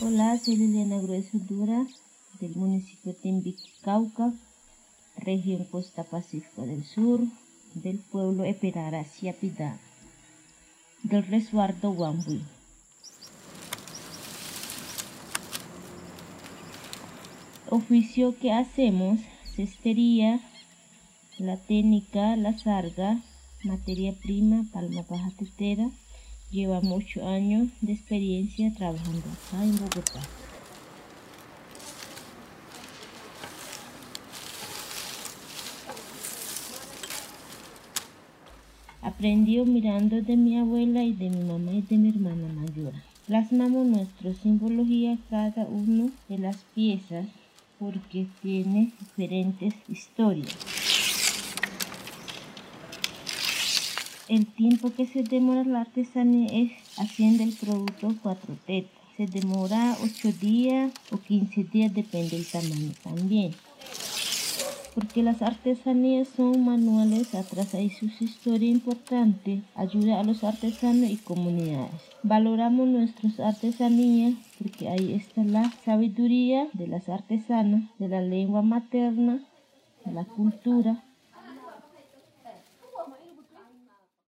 Hola, soy Liliana Grueso Dura del municipio Timbiqui, Cauca, región Costa Pacífico del Sur, del pueblo Eperara, Siapidá, del resguardo Wambui. Oficio que hacemos, cestería, la técnica, la sarga, materia prima, palma baja tetera, Lleva muchos años de experiencia trabajando acá en Bogotá. Aprendió mirando de mi abuela y de mi mamá y de mi hermana mayor. Plasmamos nuestra simbología cada una de las piezas porque tiene diferentes historias. El tiempo que se demora la artesanía es haciendo el producto cuatro tetas. Se demora 8 días o 15 días, depende del tamaño también. Porque las artesanías son manuales, atrás hay sus historias importantes, ayuda a los artesanos y comunidades. Valoramos nuestras artesanías porque ahí está la sabiduría de las artesanas, de la lengua materna, de la cultura